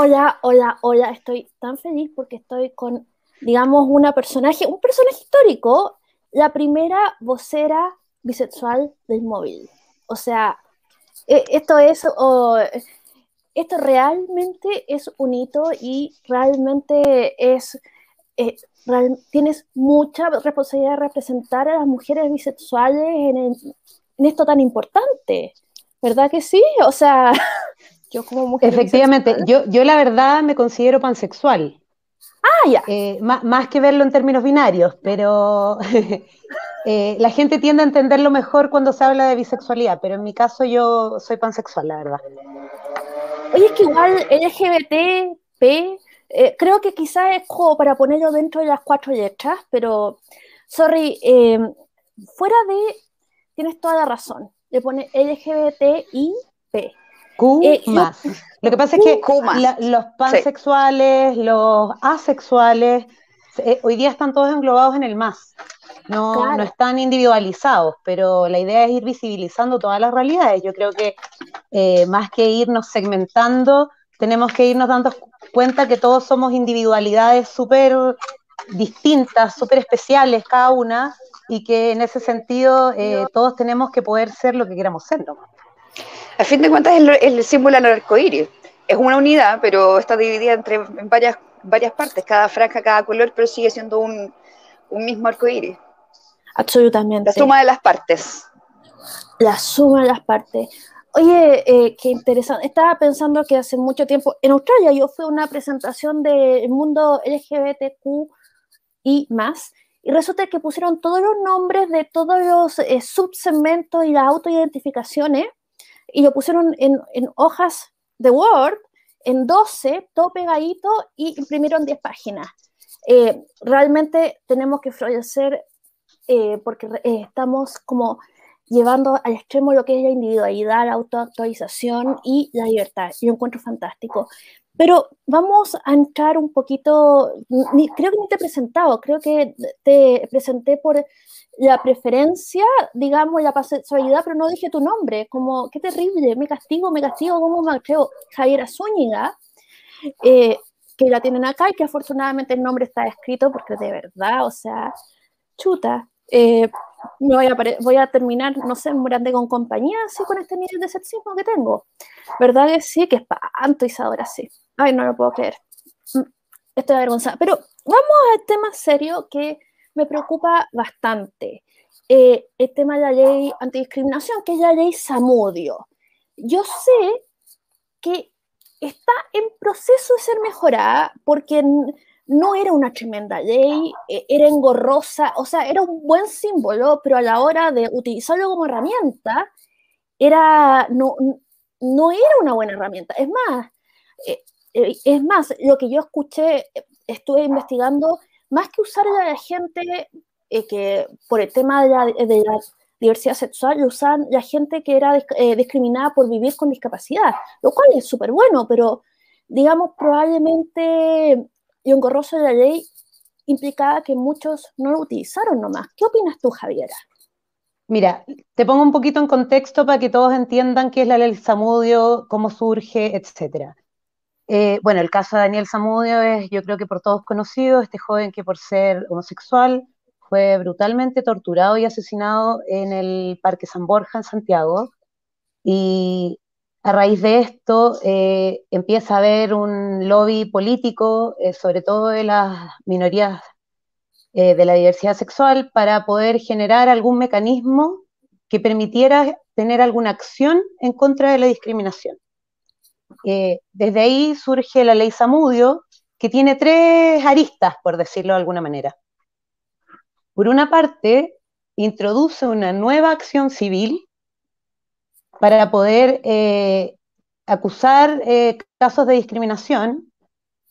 Hola, hola, hola, estoy tan feliz porque estoy con, digamos, una personaje, un personaje histórico, la primera vocera bisexual del móvil. O sea, e, esto es, esto realmente es un hito y realmente es, eh, tienes mucha responsabilidad de representar a las mujeres bisexuales en, en esto tan importante. ¿Verdad que sí? O sea, yo como mujer. Efectivamente, yo, yo la verdad me considero pansexual. Ah, ya. Eh, más, que verlo en términos binarios, pero eh, la gente tiende a entenderlo mejor cuando se habla de bisexualidad, pero en mi caso yo soy pansexual, la verdad. Oye, es que igual LGBT, P, eh, creo que quizás es como para ponerlo dentro de las cuatro letras, pero, sorry, fuera de, tienes toda la razón, le pone LGBTI-P. Q eh, más. Lo que pasa es que los pansexuales, los asexuales, eh, hoy día están todos englobados en el más. No, no están individualizados, pero la idea es ir visibilizando todas las realidades. Yo creo que eh, más que irnos segmentando, tenemos que irnos dando cuenta que todos somos individualidades súper distintas, súper especiales cada una, y que en ese sentido todos tenemos que poder ser lo que queramos ser. ¿no? A fin de cuentas es el, símbolo del arcoíris. Es una unidad, pero está dividida entre varias, varias partes, cada franja, cada color, pero sigue siendo un, mismo arcoíris. Absolutamente. La suma de las partes. La suma de las partes. Oye, eh, qué interesante. Estaba pensando que hace mucho tiempo, en Australia yo fui a una presentación del mundo LGBTQ y más, y resulta que pusieron todos los nombres de todos los eh, subsegmentos y las autoidentificaciones y lo pusieron en, hojas de Word, en 12, todo pegadito, y imprimieron 10 páginas. Eh, realmente tenemos que florecer eh, porque eh, estamos como llevando al extremo lo que es la individualidad, la autoactualización y la libertad. Yo encuentro fantástico. Pero vamos a entrar un poquito, creo que ni te he presentado, creo que te presenté por la preferencia, digamos, la pasensualidad, pero no dije tu nombre, como, qué terrible, me castigo, me castigo, como me creo, Javiera Zúñiga, eh, que la tienen acá y que afortunadamente el nombre está escrito porque de verdad, o sea, chuta, eh, voy, a voy a terminar, no sé, morando con compañía, así con este nivel de sexismo que tengo. ¿Verdad que sí? Que espanto, Isadora, sí. Ay, no lo puedo creer. Mm, estoy avergonzada. Pero vamos al tema serio que me preocupa bastante. Eh, el tema de la ley antidiscriminación, que es la ley Samudio. Yo sé que está en proceso de ser mejorada porque no era una tremenda ley, e, era engorrosa, o sea, era un buen símbolo, pero a la hora de utilizarlo como herramienta, era, no, no era una buena herramienta. Es más, eh, eh, es más, lo que yo escuché, estuve investigando, más que usar a la gente eh, que por el tema de la, diversidad sexual, lo usan la gente que era eh, discriminada por vivir con discapacidad, lo cual es súper bueno, pero digamos, probablemente lo engorroso de la ley implicaba que muchos no lo utilizaron nomás. ¿Qué opinas tú, Javiera? Mira, te pongo un poquito en contexto para que todos entiendan qué es la ley Samudio, cómo surge, etcétera. Eh, bueno, el caso de Daniel Zamudio es, yo creo que por todos conocido, este joven que por ser homosexual fue brutalmente torturado y asesinado en el Parque San Borja en Santiago. Y a raíz de esto eh, empieza a haber un lobby político, eh, sobre todo de las minorías de la diversidad sexual, para poder generar algún mecanismo que permitiera tener alguna acción en contra de la discriminación. Eh, desde ahí surge la ley Samudio, que tiene tres aristas, por decirlo de alguna manera. Por una parte, introduce una nueva acción civil para poder eh, acusar eh, casos de discriminación,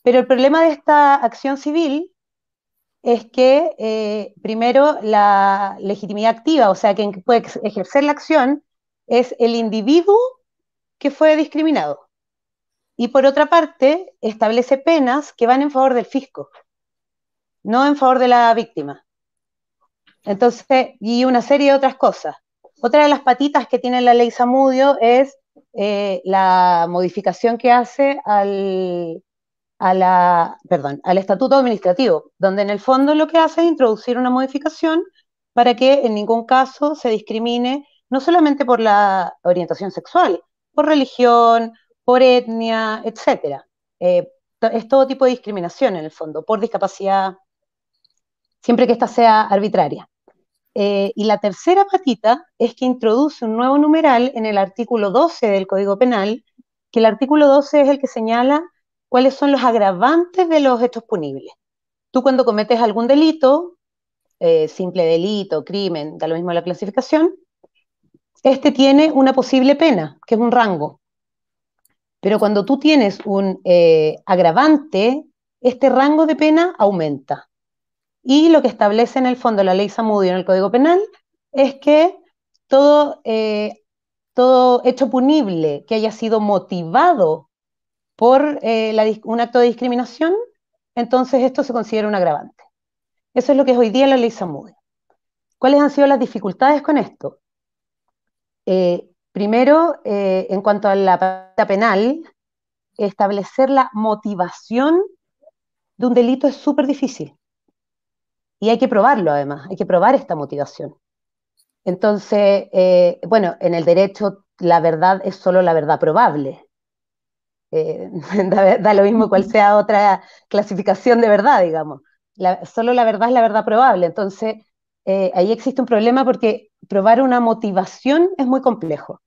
pero el problema de esta acción civil es que, primero, la legitimidad activa, o sea, quien puede ejercer la acción es el individuo que fue discriminado y por otra parte establece penas que van en favor del fisco, no en favor de la víctima. Entonces, y una serie de otras cosas. Otra de las patitas que tiene la ley Samudio es eh, la modificación que hace al, al estatuto administrativo, donde en el fondo lo que hace es introducir una modificación para que en ningún caso se discrimine no solamente por la orientación sexual, por religión, por etnia, etc. Eh, es todo tipo de discriminación en el fondo, por discapacidad, siempre que ésta sea arbitraria. Eh, y la tercera patita es que introduce un nuevo numeral en el artículo 12 del Código Penal, que el artículo 12 es el que señala cuáles son los agravantes de los hechos punibles. Tú cuando cometes algún delito, eh, simple delito, crimen, da lo mismo la clasificación, este tiene una posible pena, que es un rango. Pero cuando tú tienes un eh, agravante, este rango de pena aumenta. Y lo que establece en el fondo la ley Samudio en el Código Penal es que todo, eh, todo hecho punible que haya sido motivado por eh, un acto de discriminación, entonces esto se considera un agravante. Eso es lo que es hoy día la ley Samudio. ¿Cuáles han sido las dificultades con esto? Eh, primero, en cuanto a la pata penal, establecer la motivación de un delito es súper difícil. Y hay que probarlo además, hay que probar esta motivación. Entonces, eh, bueno, en el derecho la verdad es solo la verdad probable. da, lo mismo cual sea otra clasificación de verdad, digamos. solo la verdad es la verdad probable. Entonces, ahí existe un problema porque probar una motivación es muy complejo.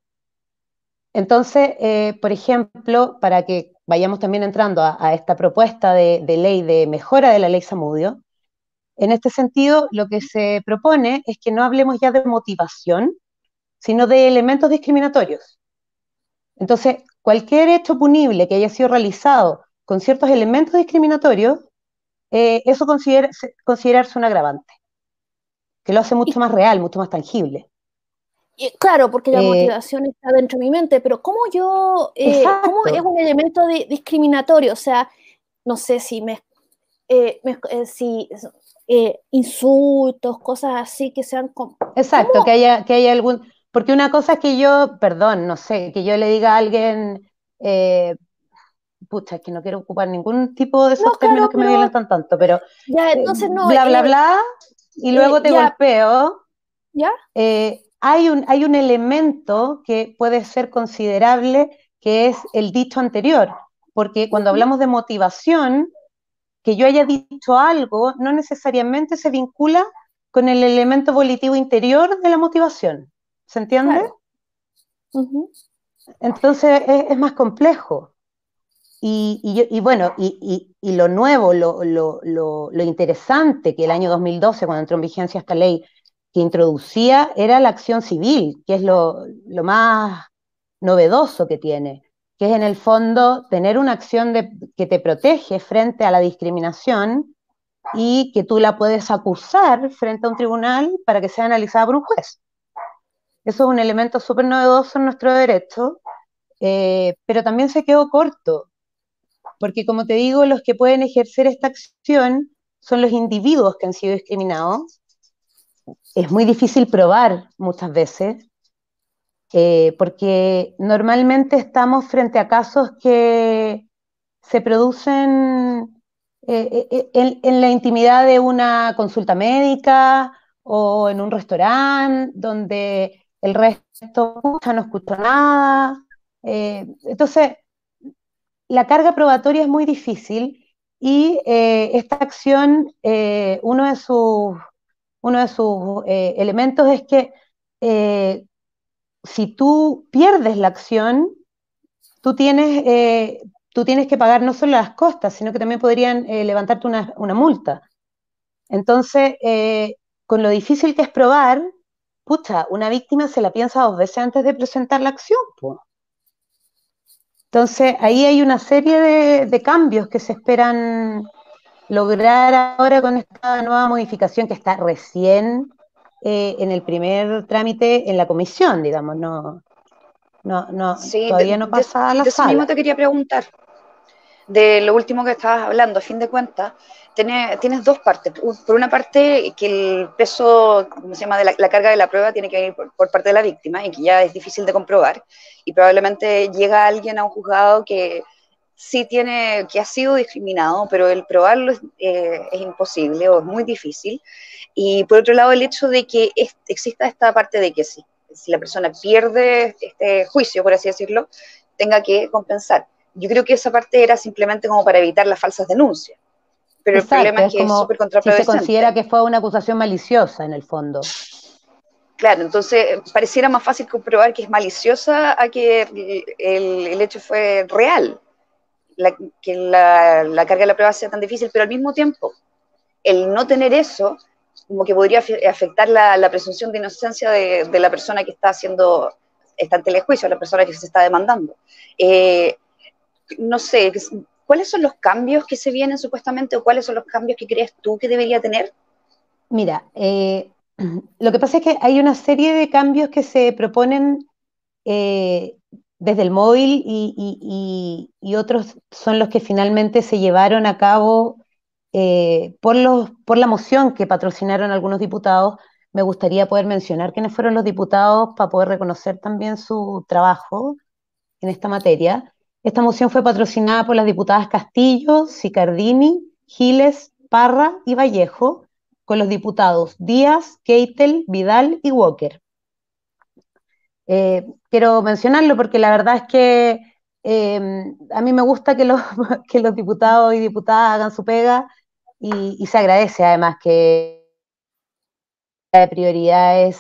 Entonces, eh, por ejemplo, para que vayamos también entrando a, esta propuesta de, ley de mejora de la ley Samudio, en este sentido, lo que se propone es que no hablemos ya de motivación, sino de elementos discriminatorios. Entonces, cualquier hecho punible que haya sido realizado con ciertos elementos discriminatorios, eh, eso considera, considerarse un agravante que lo hace mucho más real, mucho más tangible. claro, porque la eh, motivación está dentro de mi mente, pero ¿cómo yo, eh, cómo es un elemento discriminatorio? O sea, no sé si me, si insultos, cosas así que sean como... Exacto, que haya, que haya algún, porque una cosa es que yo, perdón, no sé, que yo le diga a alguien, pucha, es que no quiero ocupar ningún tipo de esos términos que me violentan tanto, pero ya, entonces no, bla, bla, bla, y luego te golpeo, ¿Ya? Eh, hay, un, hay un elemento que puede ser considerable, que es el dicho anterior, porque cuando hablamos de motivación, que yo haya dicho algo no necesariamente se vincula con el elemento volitivo interior de la motivación. ¿Se entiende? Entonces es, más complejo. Y, bueno, y, lo nuevo, lo, interesante que el año 2012, cuando entró en vigencia esta ley, que introducía era la acción civil, que es lo, más novedoso que tiene, que es en el fondo tener una acción que te protege frente a la discriminación y que tú la puedes acusar frente a un tribunal para que sea analizada por un juez. Eso es un elemento súper novedoso en nuestro derecho, eh, pero también se quedó corto porque como te digo, los que pueden ejercer esta acción son los individuos que han sido discriminados. Es muy difícil probar muchas veces, eh, porque normalmente estamos frente a casos que se producen eh, eh, en, la intimidad de una consulta médica o en un restaurante donde el resto no escucha nada. entonces, la carga probatoria es muy difícil y esta acción, uno de sus, uno de sus elementos es que si tú pierdes la acción, tú tienes, tú tienes que pagar no solo las costas, sino que también podrían levantarte una, multa. Entonces, con lo difícil que es probar, pucha, una víctima se la piensa dos veces antes de presentar la acción. Entonces, ahí hay una serie de, cambios que se esperan lograr ahora con esta nueva modificación que está recién eh, en el primer trámite en la comisión, digamos, no, no, no todavía no pasa a la de Eso mismo te quería preguntar. de lo último que estabas hablando, a fin de cuentas, tienes, tienes dos partes. Por una parte, que el peso, ¿cómo se llama?, de la, carga de la prueba tiene que venir por, por, parte de la víctima y que ya es difícil de comprobar. Y probablemente llega alguien a un juzgado que sí tiene, que ha sido discriminado, pero el probarlo es, eh, es imposible o es muy difícil. Y por otro lado, el hecho de que exista esta parte de que si, si la persona pierde este juicio, por así decirlo, tenga que compensar. Yo creo que esa parte era simplemente como para evitar las falsas denuncias. Pero el problema es, que es súper contraproducente. Si se considera que fue una acusación maliciosa en el fondo. Claro, entonces pareciera más fácil comprobar que es maliciosa a que el, el hecho fue real, que la, carga de la prueba sea tan difícil, pero al mismo tiempo, el no tener eso, como que podría afectar la, presunción de inocencia de, la persona que está haciendo, está ante el juicio, la persona que se está demandando. Eh, no sé, ¿cuáles son los cambios que se vienen supuestamente o cuáles son los cambios que crees tú que debería tener? Mira, eh, lo que pasa es que hay una serie de cambios que se proponen eh, desde el móvil y, otros son los que finalmente se llevaron a cabo eh, por, los, por la moción que patrocinaron algunos diputados. Me gustaría poder mencionar quiénes fueron los diputados para poder reconocer también su trabajo en esta materia. Esta moción fue patrocinada por las diputadas Castillo, Sicardini, Giles, Parra y Vallejo, con los diputados Díaz, Keitel, Vidal y Walker. Eh, quiero mencionarlo porque la verdad es que eh, a mí me gusta que los, diputados y diputadas hagan su pega y, se agradece además que la prioridad es,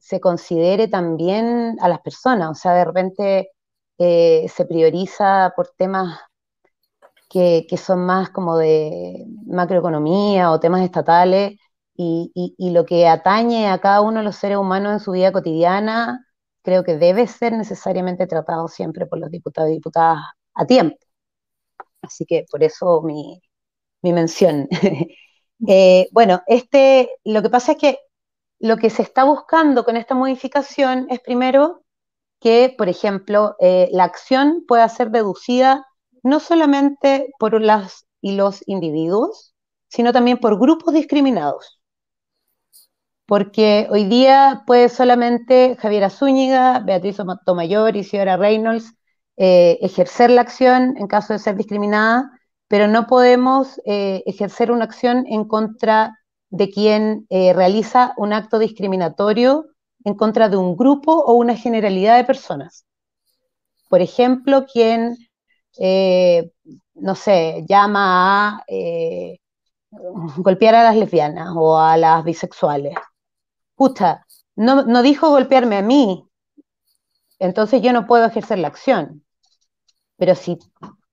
se considere también a las personas, o sea, de repente eh, se prioriza por temas que, son más como de macroeconomía o temas estatales y, lo que atañe a cada uno de los seres humanos en su vida cotidiana, creo que debe ser necesariamente tratado siempre por los diputados y diputadas a tiempo. Así que por eso mi, mi mención. eh, bueno, este, lo que pasa es que lo que se está buscando con esta modificación es primero que, por ejemplo, eh, la acción pueda ser deducida no solamente por las y los individuos, sino también por grupos discriminados. Porque hoy día puede solamente Javiera Zúñiga, Beatriz Tomayor y Ciara Reynolds eh, ejercer la acción en caso de ser discriminada, pero no podemos eh, ejercer una acción en contra de quien eh, realiza un acto discriminatorio en contra de un grupo o una generalidad de personas. Por ejemplo, quien, no sé, llama a golpear a las lesbianas o a las bisexuales. Pucha, no, no dijo golpearme a mí, entonces yo no puedo ejercer la acción. Pero si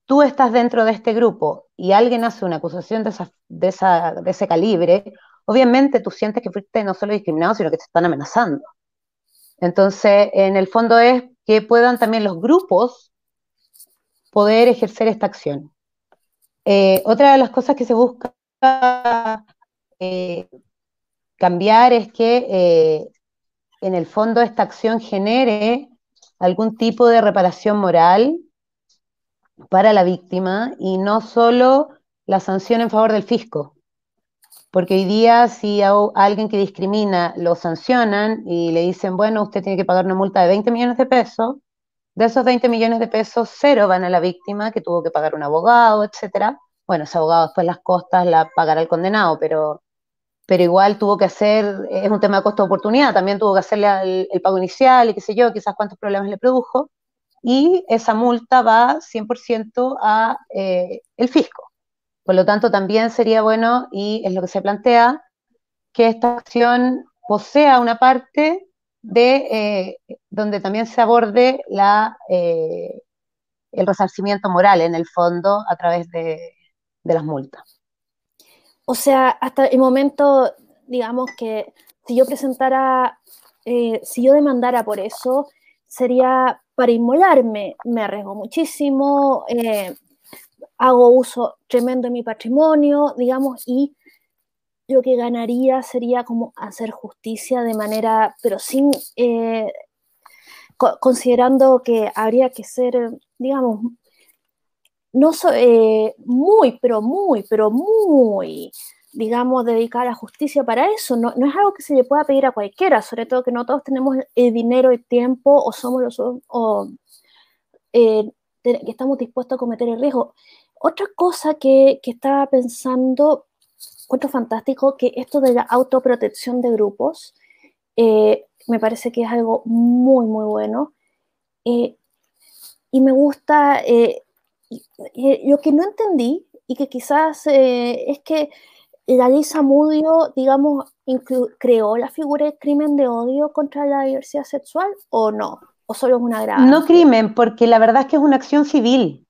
tú estás dentro de este grupo y alguien hace una acusación de, esa, de, esa, de ese calibre, obviamente tú sientes que fuiste no solo discriminado, sino que te están amenazando. Entonces, en el fondo es que puedan también los grupos poder ejercer esta acción. Eh, otra de las cosas que se busca eh, cambiar es que eh, en el fondo esta acción genere algún tipo de reparación moral para la víctima y no solo la sanción en favor del fisco. Porque hoy día si alguien que discrimina lo sancionan y le dicen, bueno, usted tiene que pagar una multa de 20 millones de pesos, de esos 20 millones de pesos, cero van a la víctima que tuvo que pagar un abogado, etcétera. Bueno, ese abogado después las costas la pagará el condenado, pero, pero igual tuvo que hacer, es un tema de costo-oportunidad, también tuvo que hacerle el, el pago inicial y qué sé yo, quizás cuántos problemas le produjo y esa multa va 100% a eh, el fisco. Por lo tanto, también sería bueno, y es lo que se plantea, que esta acción posea una parte de eh, donde también se aborde la, eh, el resarcimiento moral en el fondo a través de, de las multas. O sea, hasta el momento, digamos que si yo presentara, eh, si yo demandara por eso, sería para inmolarme, me arriesgo muchísimo, eh, hago uso tremendo de mi patrimonio, digamos, y lo que ganaría sería como hacer justicia de manera, pero sin, eh, co considerando que habría que ser, digamos, no soy muy, pero muy, pero muy, digamos, dedicada a la justicia para eso. No, no, es algo que se le pueda pedir a cualquiera, sobre todo que no todos tenemos el dinero, el tiempo o somos los o, eh, que estamos dispuestos a cometer el riesgo. Otra cosa que, que estaba pensando, encuentro fantástico que esto de la autoprotección de grupos eh, me parece que es algo muy, muy bueno. Eh, y me gusta, lo que no entendí y que quizás es que la ley Samudio, digamos, creó la figura de crimen de odio contra la diversidad sexual o no? ¿O solo es una grave? No crimen, porque la verdad es que es una acción civil.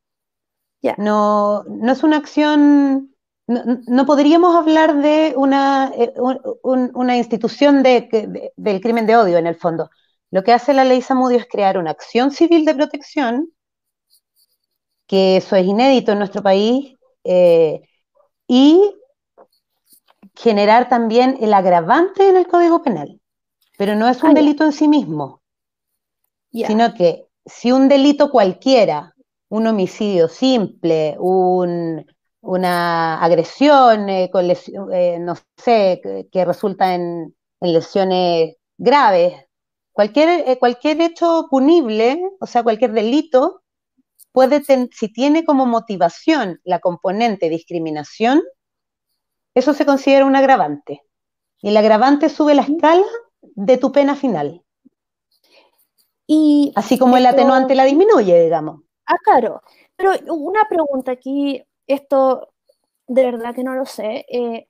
ya No, no es una acción, no, podríamos hablar de una, eh, una institución de, del crimen de odio en el fondo. Lo que hace la ley Samudio es crear una acción civil de protección, que eso es inédito en nuestro país, eh, y generar también el agravante en el Código Penal, pero no es un ah, delito en sí mismo, sino que si un delito cualquiera, un homicidio simple, una agresión, eh, con eh, no sé, que, resulta en, lesiones graves, cualquier, eh, cualquier hecho punible, o sea, cualquier delito, puede si tiene como motivación la componente discriminación, eso se considera un agravante. Y el agravante sube la escala de tu pena final. Y Así como el atenuante la disminuye, digamos. Ah, claro. Pero una pregunta aquí, esto de verdad que no lo sé. Eh,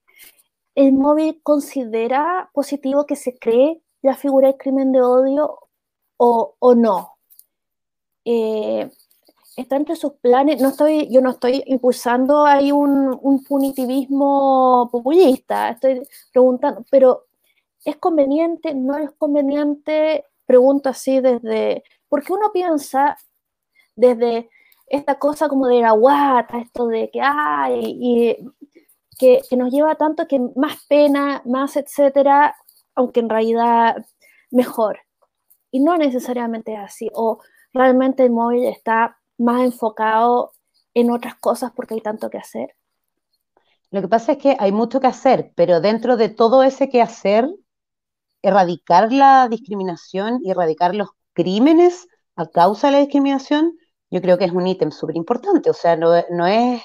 ¿El móvil considera positivo que se cree la figura del crimen de odio o, o no? Eh, está entre sus planes, no estoy, yo no estoy impulsando ahí un, punitivismo populista, estoy preguntando, pero ¿es conveniente? ¿No es conveniente? Pregunto así desde, porque uno piensa desde esta cosa como de la guata, esto de que hay, y que, que nos lleva tanto que más pena, más etcétera, aunque en realidad mejor. Y no necesariamente es así, o realmente el móvil está más enfocado en otras cosas porque hay tanto que hacer? Lo que pasa es que hay mucho que hacer, pero dentro de todo ese que hacer, erradicar la discriminación y erradicar los crímenes a causa de la discriminación, yo creo que es un ítem súper importante. O sea, no, es.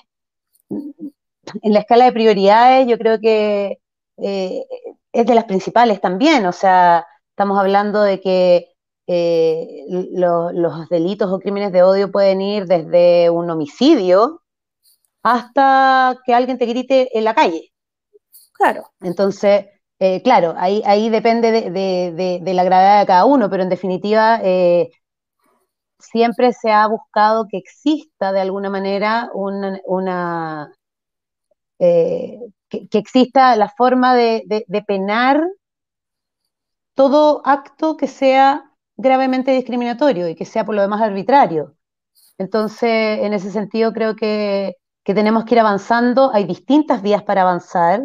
En la escala de prioridades, yo creo que eh, es de las principales también. O sea, estamos hablando de que eh, los delitos o crímenes de odio pueden ir desde un homicidio hasta que alguien te grite en la calle. Claro. Entonces, eh, claro, ahí, ahí depende de, la gravedad de cada uno, pero en definitiva eh, siempre se ha buscado que exista de alguna manera una, que, que, exista la forma de penar todo acto que sea gravemente discriminatorio y que sea por lo demás arbitrario. Entonces, en ese sentido, creo que, tenemos que ir avanzando. Hay distintas vías para avanzar.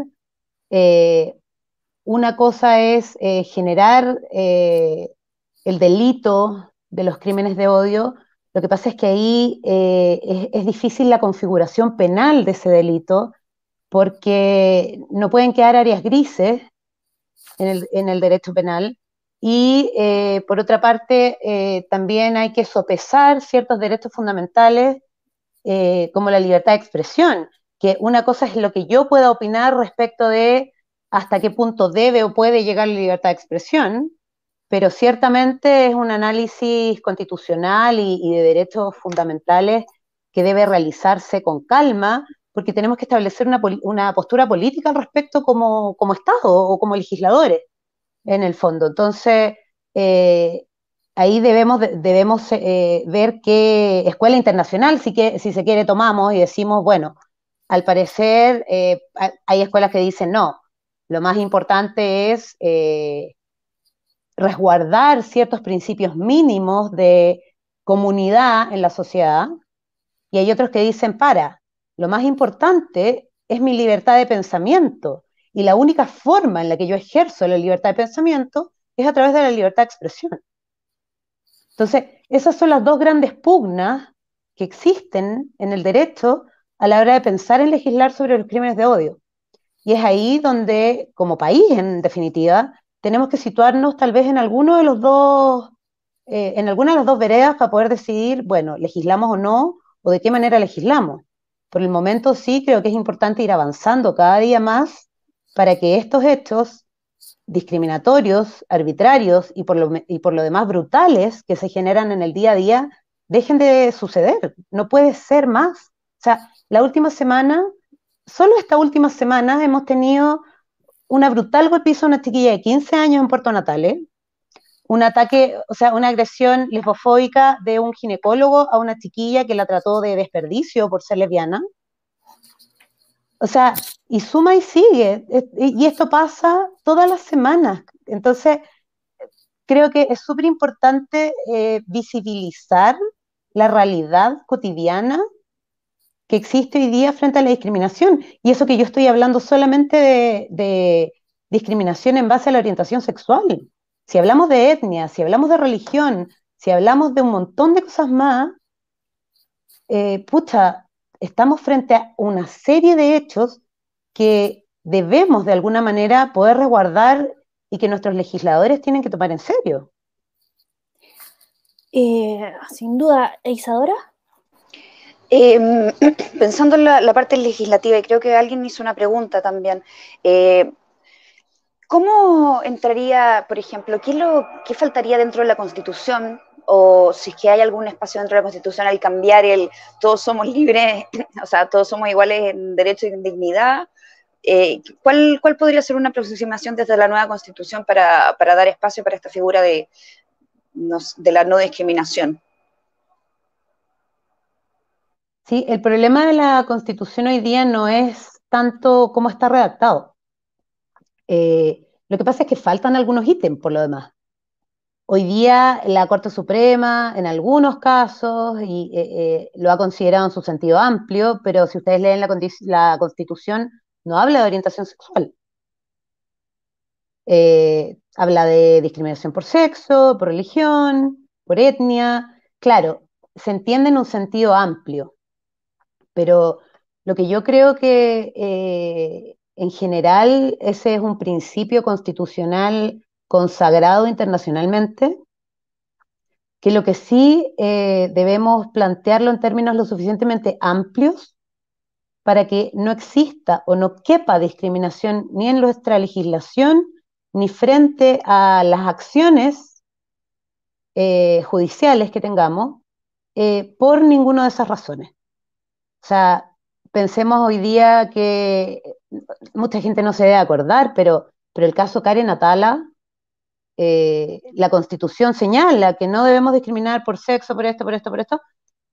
Eh, una cosa es eh, generar eh, el delito de los crímenes de odio. Lo que pasa es que ahí es, difícil la configuración penal de ese delito porque no pueden quedar áreas grises en el derecho penal y eh, por otra parte, eh, también hay que sopesar ciertos derechos fundamentales eh, como la libertad de expresión, que una cosa es lo que yo pueda opinar respecto de hasta qué punto debe o puede llegar la libertad de expresión, pero ciertamente es un análisis constitucional y, de derechos fundamentales que debe realizarse con calma, porque tenemos que establecer una, una postura política al respecto como, como Estado o como legisladores en el fondo. Entonces, eh, ahí debemos, debemos eh, ver qué escuela internacional, si, que, si se quiere, tomamos y decimos, bueno, al parecer eh, hay escuelas que dicen no, lo más importante es resguardar ciertos principios mínimos de comunidad en la sociedad, y hay otros que dicen, para, lo más importante es mi libertad de pensamiento, y la única forma en la que yo ejerzo la libertad de pensamiento es a través de la libertad de expresión. Entonces, esas son las dos grandes pugnas que existen en el derecho a la hora de pensar en legislar sobre los crímenes de odio. Y es ahí donde, como país, en definitiva, tenemos que situarnos tal vez en alguno de los dos, eh, en alguna de las dos veredas para poder decidir, bueno, legislamos o no, o de qué manera legislamos. Por el momento sí creo que es importante ir avanzando cada día más para que estos hechos discriminatorios, arbitrarios y por, lo, demás brutales que se generan en el día a día dejen de suceder. No puede ser más. O sea, la última semana, solo esta última semana hemos tenido una brutal golpiza a una chiquilla de 15 años en Puerto Natales, un ataque, o sea, una agresión lesbofóbica de un ginecólogo a una chiquilla que la trató de desperdicio por ser lesbiana. O sea, y suma y sigue. Y esto pasa todas las semanas. Entonces, creo que es súper importante eh, visibilizar la realidad cotidiana que existe hoy día frente a la discriminación. Y eso que yo estoy hablando solamente de, discriminación en base a la orientación sexual. Si hablamos de etnia, si hablamos de religión, si hablamos de un montón de cosas más, eh, pucha, estamos frente a una serie de hechos que debemos de alguna manera poder resguardar y que nuestros legisladores tienen que tomar en serio. Eh, sin duda, Isadora. Em, pensando en la, parte legislativa, y creo que alguien hizo una pregunta también, eh, ¿cómo entraría, por ejemplo, qué, lo, qué faltaría dentro de la Constitución o si es que hay algún espacio dentro de la Constitución al cambiar el todos somos libres, o sea, todos somos iguales en derecho y en dignidad. Eh, ¿cuál, ¿cuál, podría ser una aproximación desde la nueva Constitución para, para dar espacio para esta figura de, de la no discriminación? Sí, el problema de la Constitución hoy día no es tanto cómo está redactado. Eh, lo que pasa es que faltan algunos ítems por lo demás. Hoy día la Corte Suprema, en algunos casos, y, eh, lo ha considerado en su sentido amplio, pero si ustedes leen la, Constitución, no habla de orientación sexual. Eh, habla de discriminación por sexo, por religión, por etnia. Claro, se entiende en un sentido amplio, pero lo que yo creo que en general ese es un principio constitucional consagrado internacionalmente, que lo que sí eh, debemos plantearlo en términos lo suficientemente amplios para que no exista o no quepa discriminación ni en nuestra legislación ni frente a las acciones eh, judiciales que tengamos eh, por ninguna de esas razones. O sea, pensemos hoy día que mucha gente no se debe acordar, pero, pero el caso Karen Atala eh, la constitución señala que no debemos discriminar por sexo, por esto, por esto, por esto,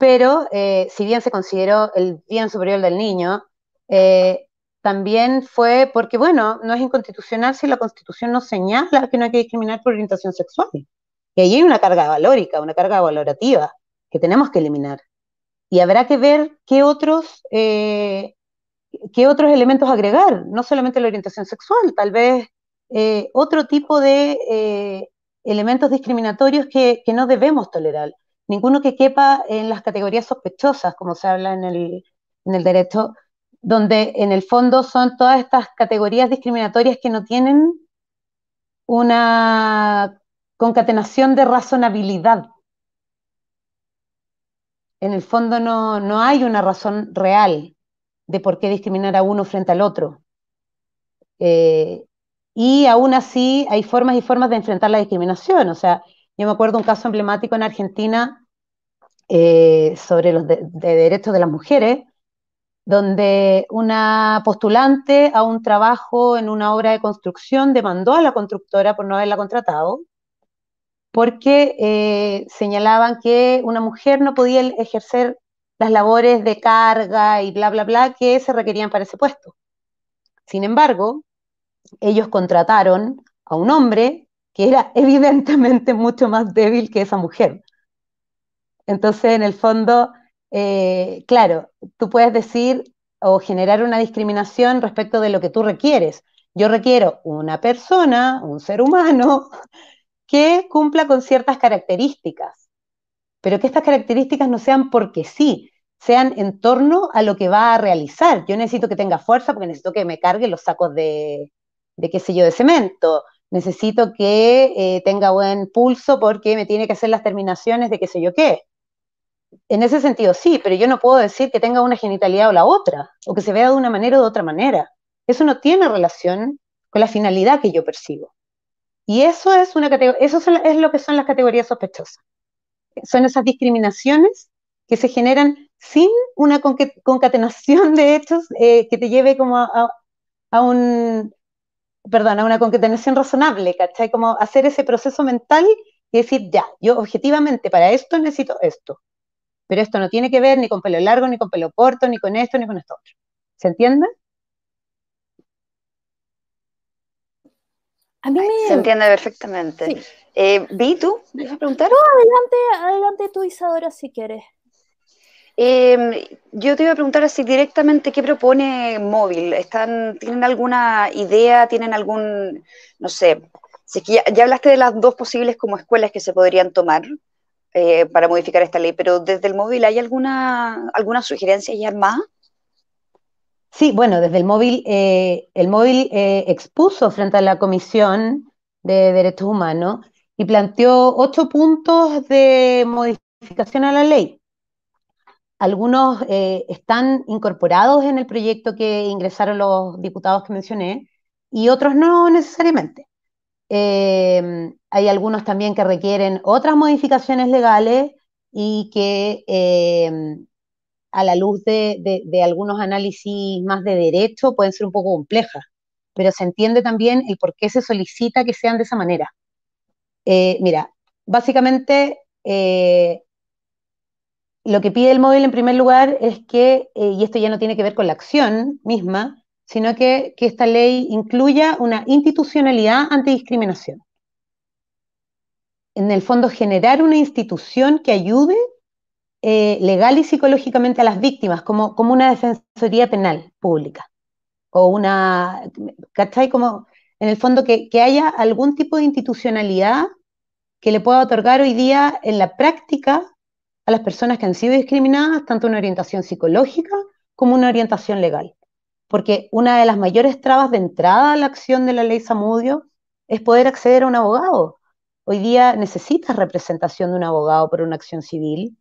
pero eh, si bien se consideró el bien superior del niño, eh, también fue porque, bueno, no es inconstitucional si la constitución no señala que no hay que discriminar por orientación sexual. Y ahí hay una carga valórica, una carga valorativa que tenemos que eliminar. Y habrá que ver qué otros, qué otros elementos agregar, no solamente la orientación sexual, tal vez eh, otro tipo de eh, elementos discriminatorios que, no debemos tolerar. Ninguno que quepa en las categorías sospechosas, como se habla en el, derecho, donde en el fondo son todas estas categorías discriminatorias que no tienen una concatenación de razonabilidad. En el fondo no, no hay una razón real de por qué discriminar a uno frente al otro. Eh, y aún así hay formas y formas de enfrentar la discriminación. O sea, yo me acuerdo un caso emblemático en Argentina eh, sobre los derechos de las mujeres, donde una postulante a un trabajo en una obra de construcción demandó a la constructora por no haberla contratado, porque eh, señalaban que una mujer no podía ejercer las labores de carga y bla, bla, bla que se requerían para ese puesto. Sin embargo, ellos contrataron a un hombre que era evidentemente mucho más débil que esa mujer. Entonces, en el fondo, eh, claro, tú puedes decir o generar una discriminación respecto de lo que tú requieres. Yo requiero una persona, un ser humano, que cumpla con ciertas características. pero que estas características no sean porque sí, sean en torno a lo que va a realizar. Yo necesito que tenga fuerza porque necesito que me cargue los sacos de, de qué sé yo, de cemento. Necesito que eh, tenga buen pulso porque me tiene que hacer las terminaciones de qué sé yo qué. En ese sentido sí, pero yo no puedo decir que tenga una genitalidad o la otra, o que se vea de una manera o de otra manera. Eso no tiene relación con la finalidad que yo persigo. Y eso es una eso es lo que son las categorías sospechosas. Son esas discriminaciones que se generan sin una concatenación de hechos eh, que te lleve como a, un, perdón, a una concatenación razonable, ¿cachai? Como hacer ese proceso mental y decir, ya, yo objetivamente para esto necesito esto. Pero esto no tiene que ver ni con pelo largo, ni con pelo corto, ni con esto, ni con esto otro. ¿Se entiende? A mí me... Se entiende perfectamente. Eh, ¿Vi tú? ¿Dejas preguntar? No, adelante, adelante tú, Isadora, si quieres. Em, yo te iba a preguntar así directamente qué propone Móvil. ¿Están, ¿Tienen alguna idea? ¿Tienen algún, no sé, si ya, hablaste de las dos posibles como escuelas que se podrían tomar eh, para modificar esta ley, pero desde el móvil hay alguna, alguna sugerencia ya más? Sí, bueno, desde el móvil, eh, el móvil eh, expuso frente a la Comisión de Derechos Humanos y planteó ocho puntos de modificación a la ley. Algunos eh, están incorporados en el proyecto que ingresaron los diputados que mencioné y otros no necesariamente. Hay algunos también que requieren otras modificaciones legales y que a la luz de, algunos análisis más de derecho pueden ser un poco complejas, pero se entiende también el por qué se solicita que sean de esa manera. Eh, mira, básicamente eh, lo que pide el móvil en primer lugar es que, eh, y esto ya no tiene que ver con la acción misma, sino que, que esta ley incluya una institucionalidad antidiscriminación. En el fondo, generar una institución que ayude eh, legal y psicológicamente a las víctimas, como, como una defensoría penal pública. O una, en el fondo que, que haya algún tipo de institucionalidad que le pueda otorgar hoy día en la práctica a las personas que han sido discriminadas, tanto una orientación psicológica como una orientación legal. Porque una de las mayores trabas de entrada a la acción de la ley Samudio es poder acceder a un abogado. Hoy día necesitas representación de un abogado por una acción civil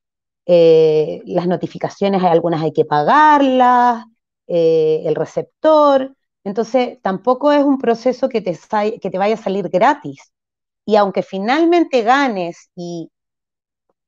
eh, las notificaciones, hay algunas hay que pagarlas, eh, el receptor, entonces tampoco es un proceso que te, que te vaya a salir gratis. Y aunque finalmente ganes y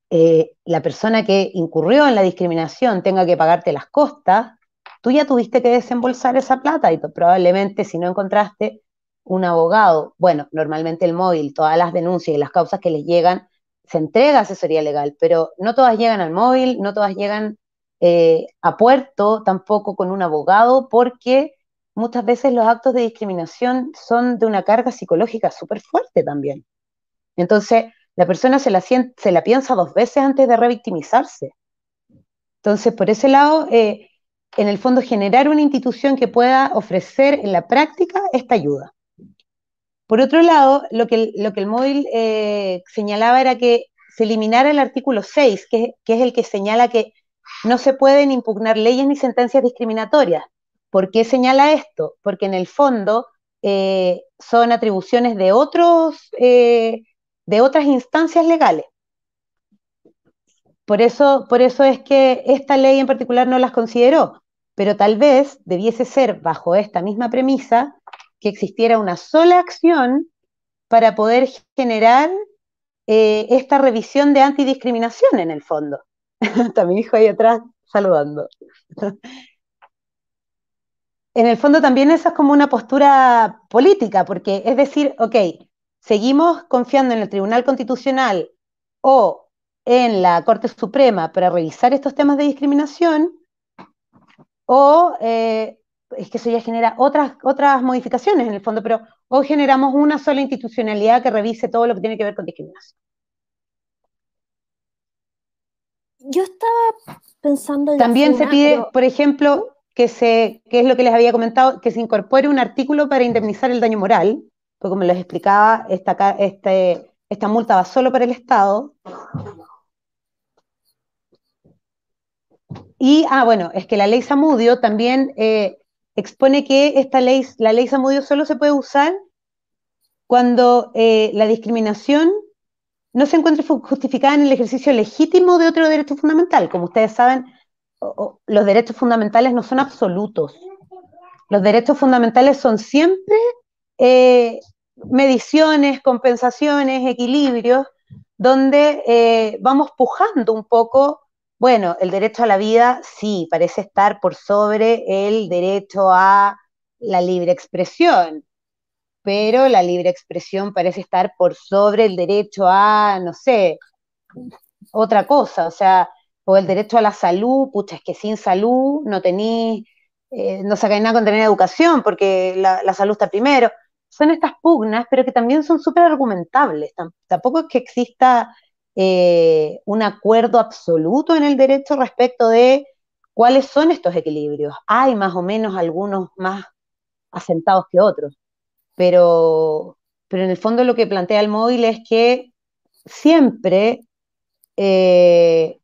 eh, la persona que incurrió en la discriminación tenga que pagarte las costas, tú ya tuviste que desembolsar esa plata y probablemente si no encontraste un abogado, bueno, normalmente el móvil, todas las denuncias y las causas que les llegan se entrega asesoría legal, pero no todas llegan al móvil, no todas llegan eh, a puerto tampoco con un abogado, porque muchas veces los actos de discriminación son de una carga psicológica súper fuerte también. Entonces, la persona se la, se la piensa dos veces antes de revictimizarse. Entonces, por ese lado, eh, en el fondo, generar una institución que pueda ofrecer en la práctica esta ayuda. Por otro lado, lo que, lo que el móvil eh, señalaba era que se eliminara el artículo 6, que, es el que señala que no se pueden impugnar leyes ni sentencias discriminatorias. ¿Por qué señala esto? Porque en el fondo eh, son atribuciones de, otros, eh, de otras instancias legales. Por eso, por eso es que esta ley en particular no las consideró, pero tal vez debiese ser bajo esta misma premisa que existiera una sola acción para poder generar eh, esta revisión de antidiscriminación en el fondo. Está hijo ahí atrás saludando. en el fondo también esa es como una postura política, porque es decir, ok, seguimos confiando en el Tribunal Constitucional o en la Corte Suprema para revisar estos temas de discriminación, o eh, es que eso ya genera otras, otras modificaciones en el fondo, pero hoy generamos una sola institucionalidad que revise todo lo que tiene que ver con discriminación. Yo estaba pensando... También se pide, por ejemplo, que se, que es lo que les había comentado, que se incorpore un artículo para indemnizar el daño moral, porque como les explicaba, esta, este, esta multa va solo para el Estado, y, ah, bueno, es que la ley Samudio también eh, expone que esta ley, la ley Samudio solo se puede usar cuando eh, la discriminación no se encuentre justificada en el ejercicio legítimo de otro derecho fundamental. Como ustedes saben, los derechos fundamentales no son absolutos. Los derechos fundamentales son siempre eh, mediciones, compensaciones, equilibrios, donde vamos pujando un poco bueno, el derecho a la vida sí, parece estar por sobre el derecho a la libre expresión, pero la libre expresión parece estar por sobre el derecho a, no sé, otra cosa, o sea, o el derecho a la salud, pucha, es que sin salud no tenéis, eh, no sacáis nada con tener educación, porque la, la, salud está primero. Son estas pugnas, pero que también son súper argumentables. Tampoco es que exista eh, un acuerdo absoluto en el derecho respecto de cuáles son estos equilibrios. Hay más o menos algunos más asentados que otros, pero, pero en el fondo lo que plantea el móvil es que siempre eh,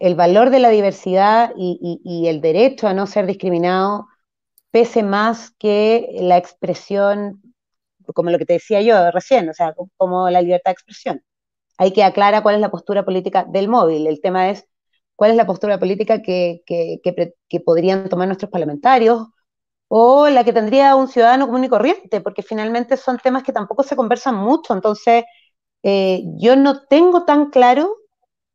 el valor de la diversidad y, el derecho a no ser discriminado pese más que la expresión, como lo que te decía yo recién, o sea, como la libertad de expresión hay que aclarar cuál es la postura política del móvil. El tema es cuál es la postura política que, podrían tomar nuestros parlamentarios o la que tendría un ciudadano común y corriente, porque finalmente son temas que tampoco se conversan mucho. Entonces, eh, yo no tengo tan claro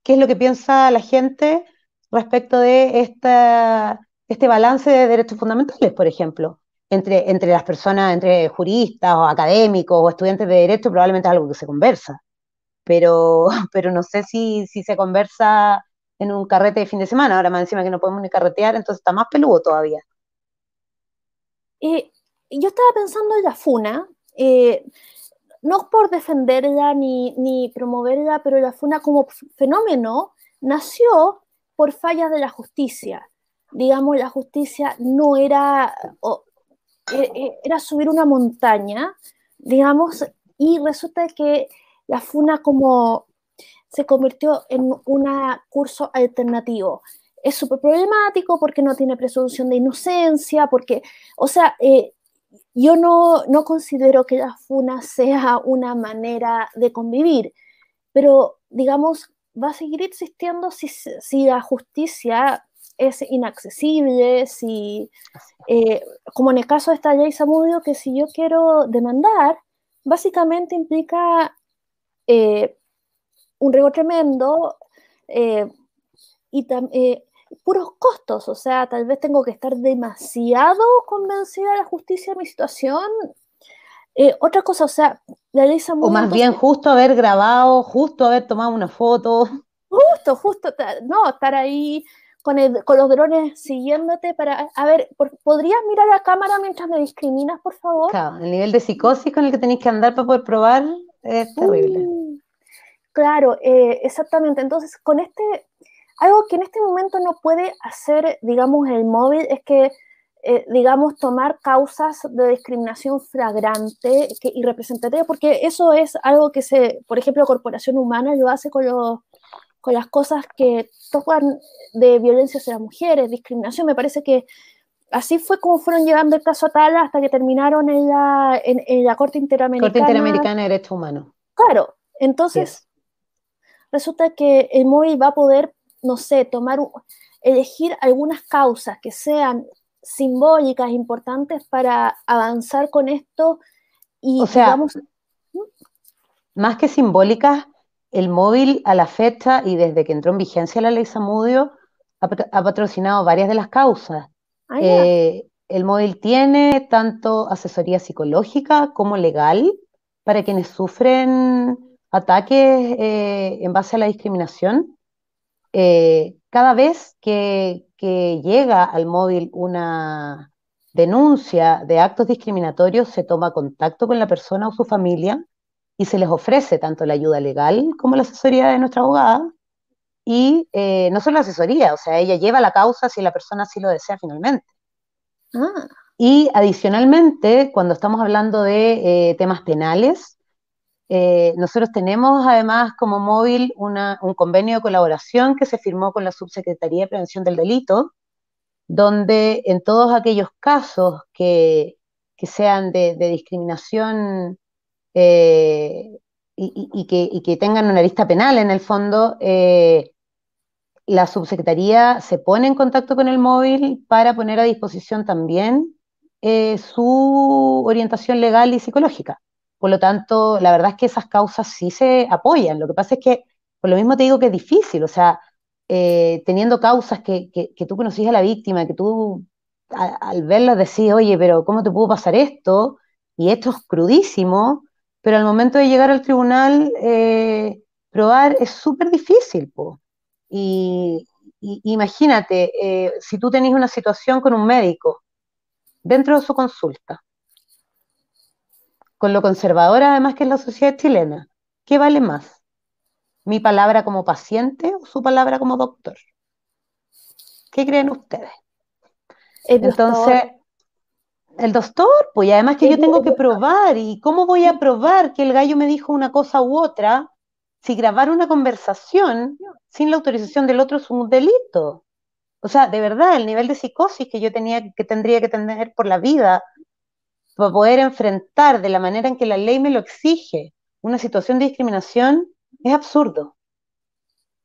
qué es lo que piensa la gente respecto de este balance de derechos fundamentales, por ejemplo. Entre, las personas, entre juristas o académicos o estudiantes de derecho, probablemente algo que se conversa pero, pero no sé si, si se conversa en un carrete de fin de semana, ahora más encima que no podemos ni carretear, entonces está más peludo todavía. Eh, yo estaba pensando en la FUNA, eh, no por defenderla ni, ni promoverla, pero la FUNA como fenómeno nació por fallas de la justicia. Digamos, la justicia no era, e, era subir una montaña, digamos, y resulta que la FUNA como se convirtió en un curso alternativo. Es súper problemático porque no tiene presunción de inocencia, porque, o sea, eh, yo no, no considero que la FUNA sea una manera de convivir, pero digamos, va a seguir existiendo si, si la justicia es inaccesible, si, eh, como en el caso de esta ley Samudio, que si yo quiero demandar, básicamente implica eh, un riesgo tremendo eh, y eh, puros costos, o sea, tal vez tengo que estar demasiado convencida de la justicia de mi situación. otra cosa, o sea, la ley O más bien justo haber grabado, justo haber tomado una foto. Justo, justo, no, estar ahí con, con, los drones siguiéndote para, a ver, ¿podrías mirar a cámara mientras me discriminas, por favor? Claro, el nivel de psicosis con el que tenéis que andar para poder probar es terrible. Claro, eh, exactamente. Entonces, con este, algo que en este momento no puede hacer, digamos, el móvil es que, eh, digamos, tomar causas de discriminación flagrante y representativa, porque eso es algo que se, por ejemplo, Corporación Humana lo hace con los con las cosas que tocan de violencia hacia las mujeres, discriminación. Me parece que así fue como fueron llevando el caso a Tala hasta que terminaron en la, en, la Corte Interamericana. Corte Interamericana de Derechos Humanos. Claro, entonces resulta que el móvil va a poder, no sé, tomar, elegir algunas causas que sean simbólicas, importantes para avanzar con esto y o sea, más que simbólicas, el móvil a la fecha y desde que entró en vigencia la ley Samudio ha patrocinado varias de las causas. Ah, eh, el móvil tiene tanto asesoría psicológica como legal para quienes sufren ataques eh, en base a la discriminación. Eh, cada vez que, llega al móvil una denuncia de actos discriminatorios, se toma contacto con la persona o su familia y se les ofrece tanto la ayuda legal como la asesoría de nuestra abogada y eh, no solo asesoría, o sea, ella lleva la causa si la persona así lo desea finalmente. Ah. Y adicionalmente, cuando estamos hablando de eh, temas penales, Eh, nosotros tenemos además como móvil un convenio de colaboración que se firmó con la Subsecretaría de Prevención del Delito, donde en todos aquellos casos que, sean de, discriminación eh, y, que, tengan una lista penal en el fondo, eh, la subsecretaría se pone en contacto con el móvil para poner a disposición también eh, su orientación legal y psicológica. Por lo tanto, la verdad es que esas causas sí se apoyan. Lo que pasa es que, por lo mismo te digo que es difícil, o sea, eh, teniendo causas que, tú conocís a la víctima, que tú al verlas decís, oye, pero ¿cómo te pudo pasar esto? Y esto es crudísimo, pero al momento de llegar al tribunal, eh, probar es súper difícil. Po. Y, imagínate, eh, si tú tenés una situación con un médico dentro de su consulta, con lo conservadora además que es la sociedad chilena, ¿qué vale más? ¿Mi palabra como paciente o su palabra como doctor? ¿Qué creen ustedes? Entonces, el doctor, pues además que yo tengo que probar, ¿y cómo voy a probar que el gallo me dijo una cosa u otra si grabar una conversación sin la autorización del otro es un delito. O sea, de verdad, el nivel de psicosis que yo tenía, que tendría que tener por la vida para poder enfrentar de la manera en que la ley me lo exige una situación de discriminación es absurdo.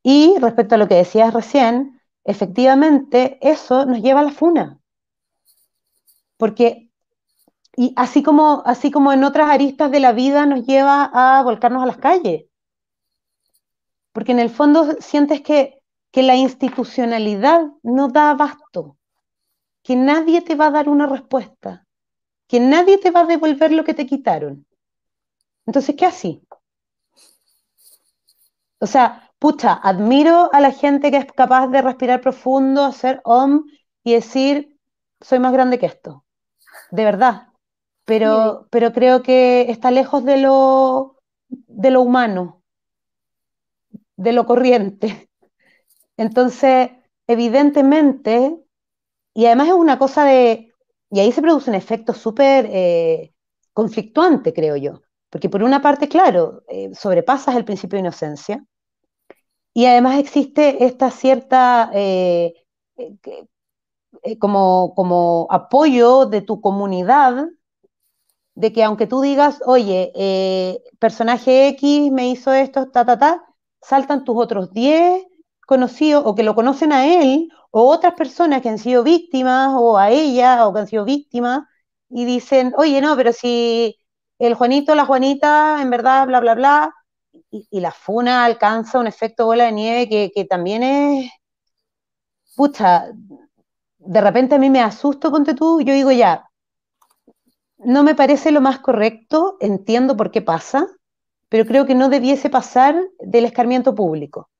Y respecto a lo que decías recién, efectivamente eso nos lleva a la funa. Porque y así como, así como en otras aristas de la vida nos lleva a volcarnos a las calles porque en el fondo sientes que, la institucionalidad no da abasto, que nadie te va a dar una respuesta, que nadie te va a devolver lo que te quitaron. Entonces, ¿qué así? O sea, pucha, admiro a la gente que es capaz de respirar profundo, hacer om y decir, soy más grande que esto. De verdad. Pero, pero creo que está lejos de lo, de lo humano de lo corriente. Entonces, evidentemente, y además es una cosa de, y ahí se produce un efecto súper eh, conflictuante, creo yo, porque por una parte, claro, eh, sobrepasas el principio de inocencia, y además existe esta cierta eh, como, como apoyo de tu comunidad de que aunque tú digas, oye, personaje X me hizo esto, ta, ta, ta, saltan tus otros 10 conocidos o que lo conocen a él o otras personas que han sido víctimas o a ella o que han sido víctimas y dicen, oye, no, pero si el Juanito, la Juanita, en verdad, bla, bla, bla, y, la funa alcanza un efecto bola de nieve que, también es, pucha, de repente a mí me asusto, ponte tú, yo digo ya, no me parece lo más correcto, entiendo por qué pasa, pero creo que no debiese pasar del escarmiento público,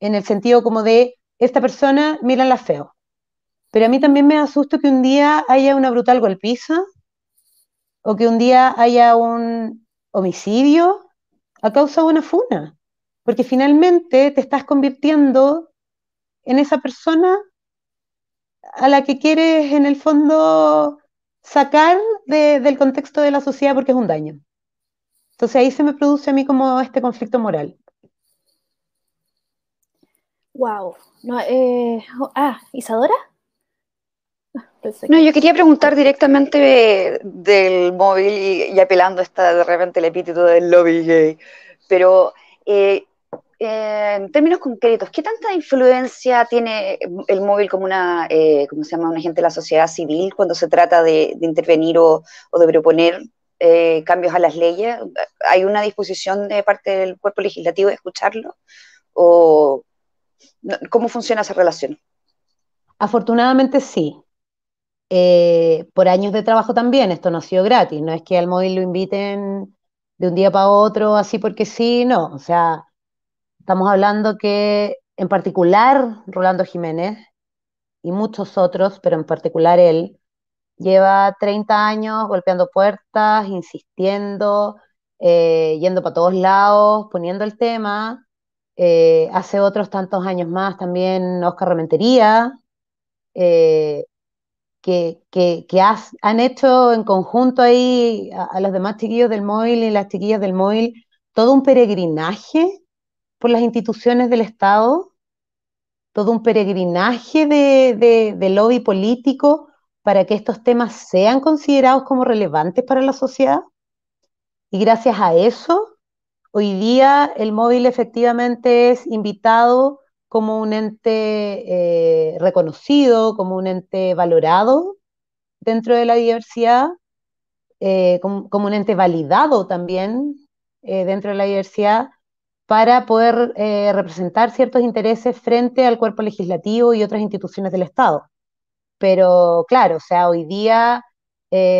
en el sentido como de, esta persona, la feo. Pero a mí también me asusta que un día haya una brutal golpiza o que un día haya un homicidio a causa de una funa, porque finalmente te estás convirtiendo en esa persona a la que quieres en el fondo sacar del contexto de la sociedad porque es un daño. Entonces ahí se me produce a mí como este conflicto moral. Wow. No, eh, ah, ¿Isadora? No, yo quería preguntar directamente del móvil y, apelando hasta de repente el epíteto del lobby gay, pero eh, eh, en términos concretos, ¿qué tanta influencia tiene el móvil como una, ¿cómo se llama?, un agente de la sociedad civil cuando se trata de, intervenir o, o, de proponer eh, cambios a las leyes? ¿Hay una disposición de parte del cuerpo legislativo de escucharlo? ¿O cómo funciona esa relación? Afortunadamente sí. Eh, por años de trabajo también, esto no ha sido gratis, no es que al móvil lo inviten de un día para otro así porque sí, no, o sea, estamos hablando que en particular Rolando Jiménez y muchos otros, pero en particular él, lleva 30 años golpeando puertas, insistiendo, eh, yendo para todos lados, poniendo el tema. Eh, hace otros tantos años más también Oscar Rementería, eh, que, han hecho en conjunto ahí a, los demás chiquillos del móvil y las chiquillas del móvil todo un peregrinaje por las instituciones del Estado, todo un peregrinaje de lobby político para que estos temas sean considerados como relevantes para la sociedad. Y gracias a eso, hoy día el móvil efectivamente es invitado como un ente eh, reconocido, como un ente valorado dentro de la diversidad, eh, como, un ente validado también eh, dentro de la diversidad, para poder representar ciertos intereses frente al cuerpo legislativo y otras instituciones del Estado. Pero claro, o sea, hoy día,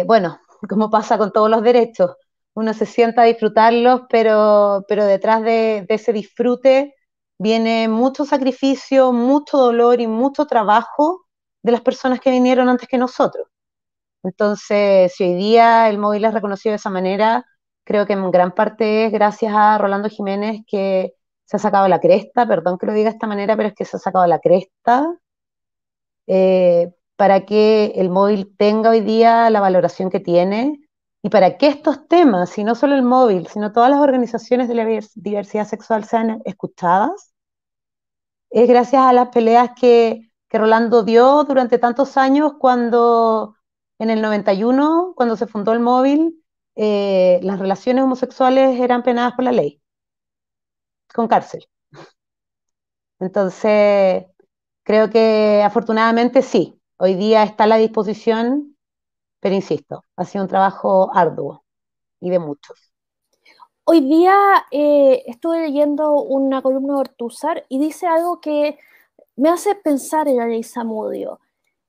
bueno, como pasa con todos los derechos, uno se sienta a disfrutarlos, pero, pero detrás de, de ese disfrute viene mucho sacrificio, mucho dolor y mucho trabajo de las personas que vinieron antes que nosotros. Entonces, si hoy día el móvil es reconocido de esa manera, creo que en gran parte es gracias a Rolando Jiménez que se ha sacado la cresta, perdón que lo diga de esta manera, pero es que se ha sacado la cresta eh, para que el móvil tenga hoy día la valoración que tiene y para que estos temas, y no solo el móvil, sino todas las organizaciones de la diversidad sexual sean escuchadas es gracias a las peleas que, Rolando dio durante tantos años cuando en el 91, cuando se fundó el móvil, eh, las relaciones homosexuales eran penadas por la ley, con cárcel. Entonces, creo que afortunadamente sí, hoy día está a la disposición, pero insisto, ha sido un trabajo arduo y de muchos. Hoy día eh, estuve leyendo una columna de Ortuzar y dice algo que me hace pensar en la ley Samudio.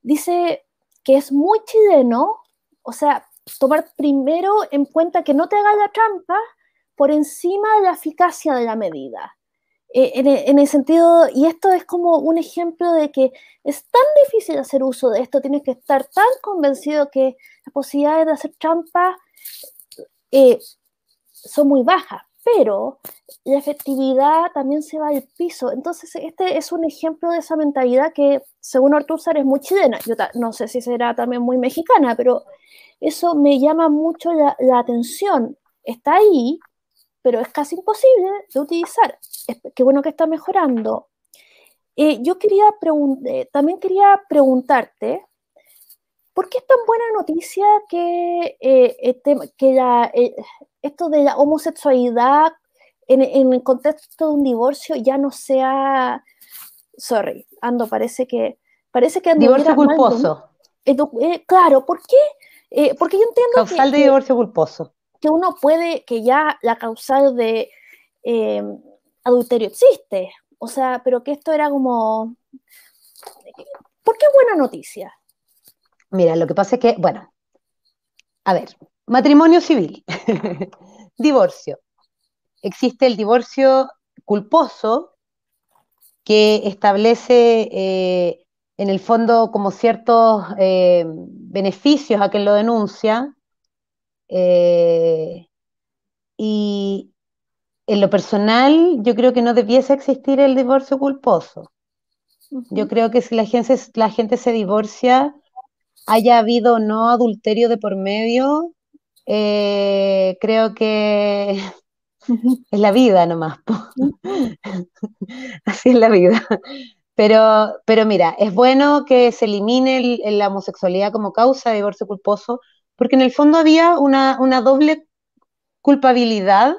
Dice que es muy chileno, o sea, tomar primero en cuenta que no te haga la trampa por encima de la eficacia de la medida. Eh, en, en, el sentido, y esto es como un ejemplo de que es tan difícil hacer uso de esto, tienes que estar tan convencido que las posibilidades de hacer trampa eh, son muy bajas, pero la efectividad también se va al piso. Entonces, este es un ejemplo de esa mentalidad que, según Ortúzar, es muy chilena. Yo no sé si será también muy mexicana, pero eso me llama mucho la, atención. Está ahí, pero es casi imposible de utilizar. qué bueno que está mejorando. Eh, yo quería eh, también quería preguntarte, ¿por qué es tan buena noticia que, eh, que la, esto de la homosexualidad en, el contexto de un divorcio ya no sea, sorry, Ando, parece que, parece que Divorcio culposo. Eh, claro, ¿por qué? Eh, porque yo entiendo causal de divorcio culposo. Que uno puede, que ya la causal de em, adulterio existe, o sea, pero que esto era como, ¿por qué buena noticia? Mira, lo que pasa es que, bueno, a ver, Matrimonio civil, divorcio. Existe el divorcio culposo que establece eh, en el fondo como ciertos eh, beneficios a quien lo denuncia eh, y en lo personal yo creo que no debiese existir el divorcio culposo. Yo creo que si la gente, la gente se divorcia, haya habido no adulterio de por medio, eh, creo que es la vida nomás. Así es la vida. Pero, pero mira, es bueno que se elimine la homosexualidad como causa de divorcio culposo, porque en el fondo había una, doble culpabilidad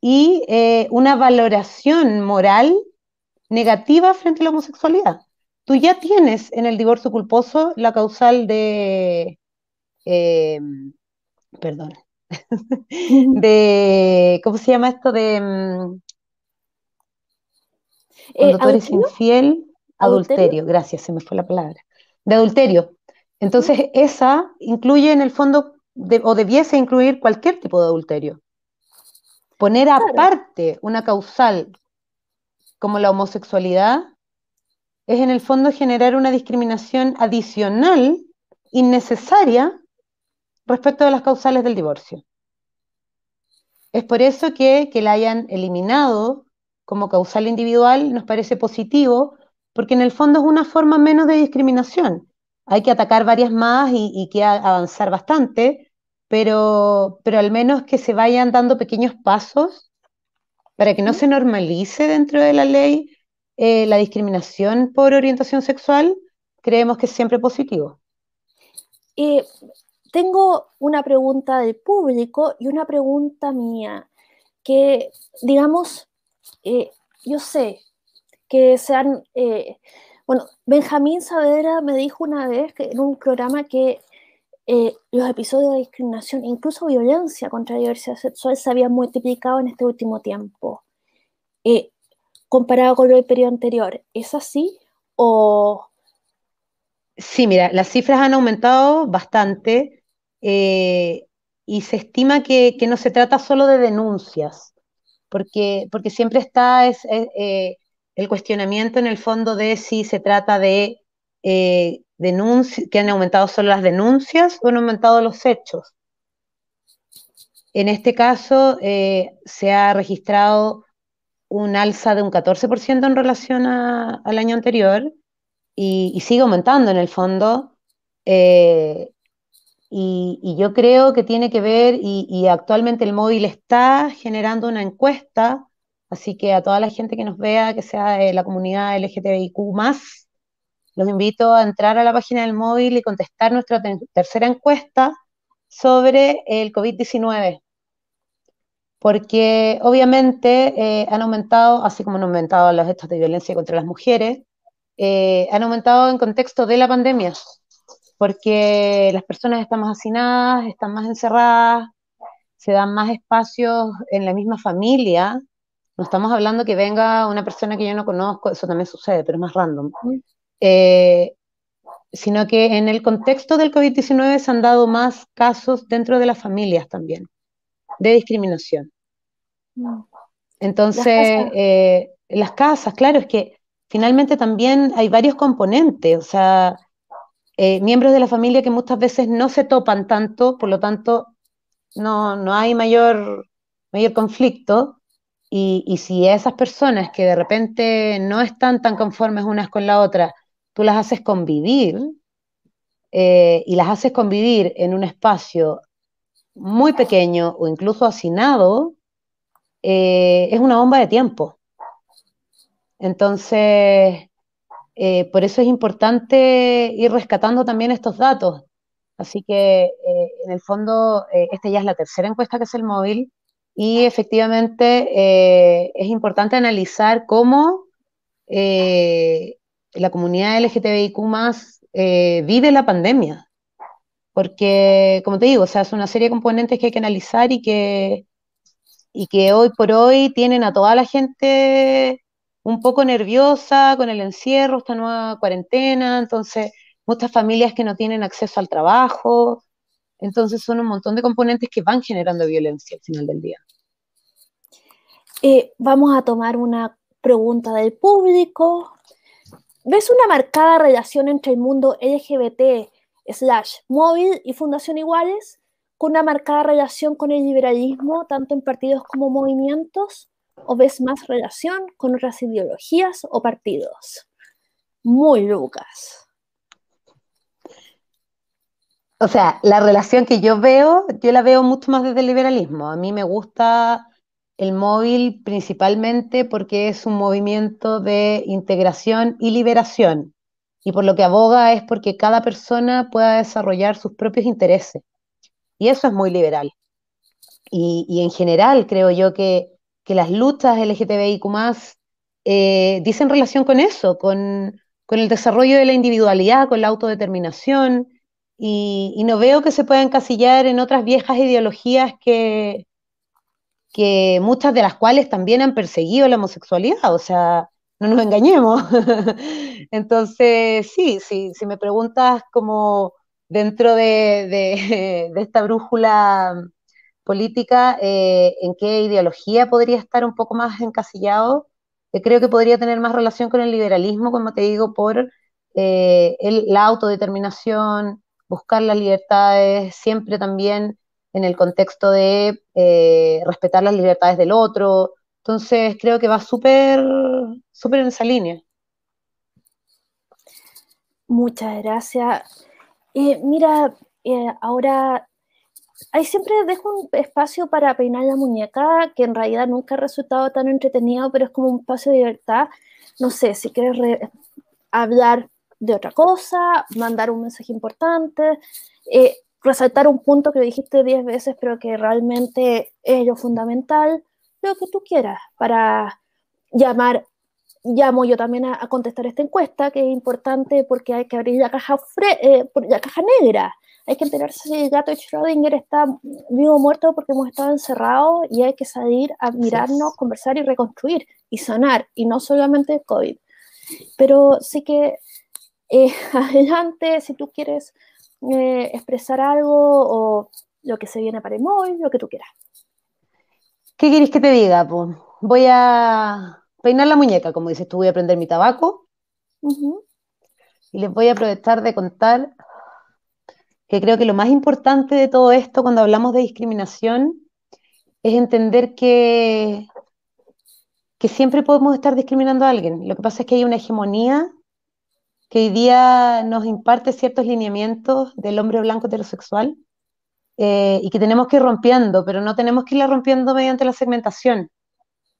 y eh, una valoración moral negativa frente a la homosexualidad. Tú ya tienes en el divorcio culposo la causal de eh, perdón, de, ¿cómo se llama esto? De mm, cuando tú eres infiel, adulterio, gracias, se me fue la palabra, de adulterio. Entonces, esa incluye en el fondo, o debiese incluir cualquier tipo de adulterio. Poner aparte una causal como la homosexualidad es en el fondo generar una discriminación adicional, innecesaria, respecto de las causales del divorcio. Es por eso que, que la hayan eliminado como causal individual nos parece positivo, porque en el fondo es una forma menos de discriminación. Hay que atacar varias más y, que avanzar bastante, pero, pero al menos que se vayan dando pequeños pasos para que no se normalice dentro de la ley eh, la discriminación por orientación sexual, creemos que es siempre positivo. Tengo una pregunta del público y una pregunta mía, que digamos, eh, yo sé que sean, eh, bueno, Benjamín Saavedra me dijo una vez que, en un programa que eh, los episodios de discriminación, incluso violencia contra la diversidad sexual, se habían multiplicado en este último tiempo. comparado con el periodo anterior, ¿es así? ¿O Sí, mira, las cifras han aumentado bastante eh, y se estima que, no se trata solo de denuncias, porque, porque siempre está eh, el cuestionamiento en el fondo de si se trata de eh, que han aumentado solo las denuncias o han aumentado los hechos. En este caso se ha registrado un alza de un 14% en relación al año anterior y, sigue aumentando en el fondo. Eh, y, yo creo que tiene que ver, y, actualmente el móvil está generando una encuesta, así que a toda la gente que nos vea, que sea de la comunidad LGTBIQ, los invito a entrar a la página del móvil y contestar nuestra tercera encuesta sobre el COVID-19. Porque obviamente eh, han aumentado, así como han aumentado los hechos de violencia contra las mujeres, eh, han aumentado en contexto de la pandemia, porque las personas están más hacinadas, están más encerradas, se dan más espacios en la misma familia. No estamos hablando que venga una persona que yo no conozco, eso también sucede, pero es más random. Eh, sino que en el contexto del COVID-19 se han dado más casos dentro de las familias también, de discriminación. Mm. Entonces, eh, las casas, claro, es que finalmente también hay varios componentes, o sea, eh, miembros de la familia que muchas veces no se topan tanto, por lo tanto, no, no hay mayor, mayor conflicto. Y, si esas personas que de repente no están tan conformes unas con la otra, tú las haces convivir eh, y las haces convivir en un espacio muy pequeño o incluso hacinado, eh, es una bomba de tiempo. Entonces, eh, por eso es importante ir rescatando también estos datos. Así que, en el fondo, esta ya es la tercera encuesta que es el móvil y efectivamente es importante analizar cómo la comunidad LGTBIQ vive la pandemia. Porque, como te digo, o sea, es una serie de componentes que hay que analizar y que, y que hoy por hoy tienen a toda la gente un poco nerviosa con el encierro, esta nueva cuarentena, entonces muchas familias que no tienen acceso al trabajo, entonces son un montón de componentes que van generando violencia al final del día. Eh, vamos a tomar una pregunta del público. ¿Ves una marcada relación entre el mundo LGBT slash móvil y Fundación Iguales con una marcada relación con el liberalismo, tanto en partidos como movimientos? o ves más relación con otras ideologías o partidos? Muy Lucas. O sea, la relación que yo veo, yo la veo mucho más desde el liberalismo. A mí me gusta el móvil principalmente porque es un movimiento de integración y liberación. Y por lo que aboga es porque cada persona pueda desarrollar sus propios intereses. Y eso es muy liberal. Y, y en general creo yo que que las luchas LGTBIQ eh, dicen relación con eso, con, el desarrollo de la individualidad, con la autodeterminación, y, no veo que se pueda encasillar en otras viejas ideologías que, que muchas de las cuales también han perseguido la homosexualidad, o sea, no nos engañemos. Entonces, sí, sí, si me preguntas como dentro de esta brújula política, eh, en qué ideología podría estar un poco más encasillado. Eh, creo que podría tener más relación con el liberalismo, como te digo, por eh, la autodeterminación, buscar las libertades, siempre también en el contexto de respetar las libertades del otro. Entonces, creo que va súper, súper en esa línea. Muchas gracias. mira, ahora ahí siempre dejo un espacio para peinar la muñeca, que en realidad nunca ha resultado tan entretenido, pero es como un espacio de libertad. No sé, si quieres hablar de otra cosa, mandar un mensaje importante, eh, resaltar un punto que dijiste diez veces, pero que realmente es lo fundamental, lo que tú quieras, para llamar, llamo yo también a, contestar esta encuesta, que es importante porque hay que abrir la caja, eh, la caja negra, hay que enterarse si el gato de Schrödinger está vivo o muerto porque hemos estado encerrados y hay que salir a mirarnos, conversar y reconstruir y sanar, y no solamente el COVID. Pero sí que eh, adelante, si tú quieres eh, expresar algo o lo que se viene para el móvil, lo que tú quieras. ¿Qué quieres que te diga? Pues voy a peinar la muñeca, como dices tú, voy a prender mi tabaco y les voy a aprovechar de contar que creo que lo más importante de todo esto cuando hablamos de discriminación es entender que, que siempre podemos estar discriminando a alguien. Lo que pasa es que hay una hegemonía que hoy día nos imparte ciertos lineamientos del hombre blanco heterosexual eh, y que tenemos que ir rompiendo, pero no tenemos que irla rompiendo mediante la segmentación.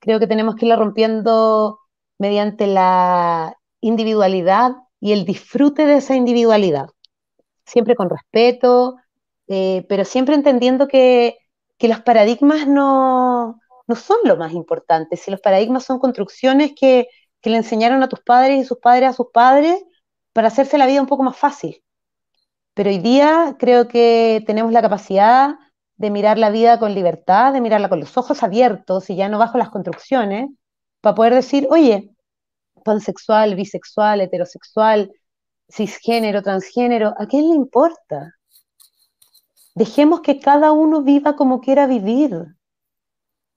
Creo que tenemos que irla rompiendo mediante la individualidad y el disfrute de esa individualidad siempre con respeto, eh, pero siempre entendiendo que, los paradigmas no, son lo más importante, si los paradigmas son construcciones que, le enseñaron a tus padres y sus padres a sus padres para hacerse la vida un poco más fácil. Pero hoy día creo que tenemos la capacidad de mirar la vida con libertad, de mirarla con los ojos abiertos y ya no bajo las construcciones, para poder decir, oye, pansexual, bisexual, heterosexual, cisgénero, transgénero, ¿a quién le importa? Dejemos que cada uno viva como quiera vivir.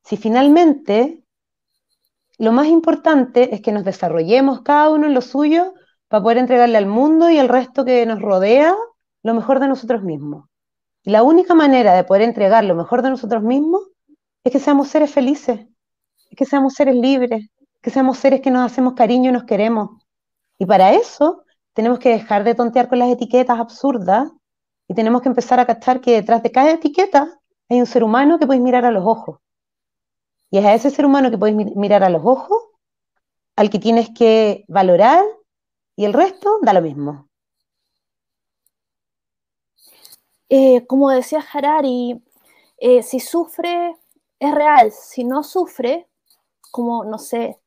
Si finalmente lo más importante es que nos desarrollemos cada uno en lo suyo para poder entregarle al mundo y al resto que nos rodea lo mejor de nosotros mismos. la única manera de poder entregar lo mejor de nosotros mismos es que seamos seres felices, es que seamos seres libres, que seamos seres que nos hacemos cariño y nos queremos. Y para eso tenemos que dejar de tontear con las etiquetas absurdas y tenemos que empezar a cachar que detrás de cada etiqueta hay un ser humano que podéis mirar a los ojos. Y es a ese ser humano que podéis mirar a los ojos al que tienes que valorar y el resto da lo mismo. Eh, como decía Harari, eh, si sufre es real, si no sufre, como, no sé,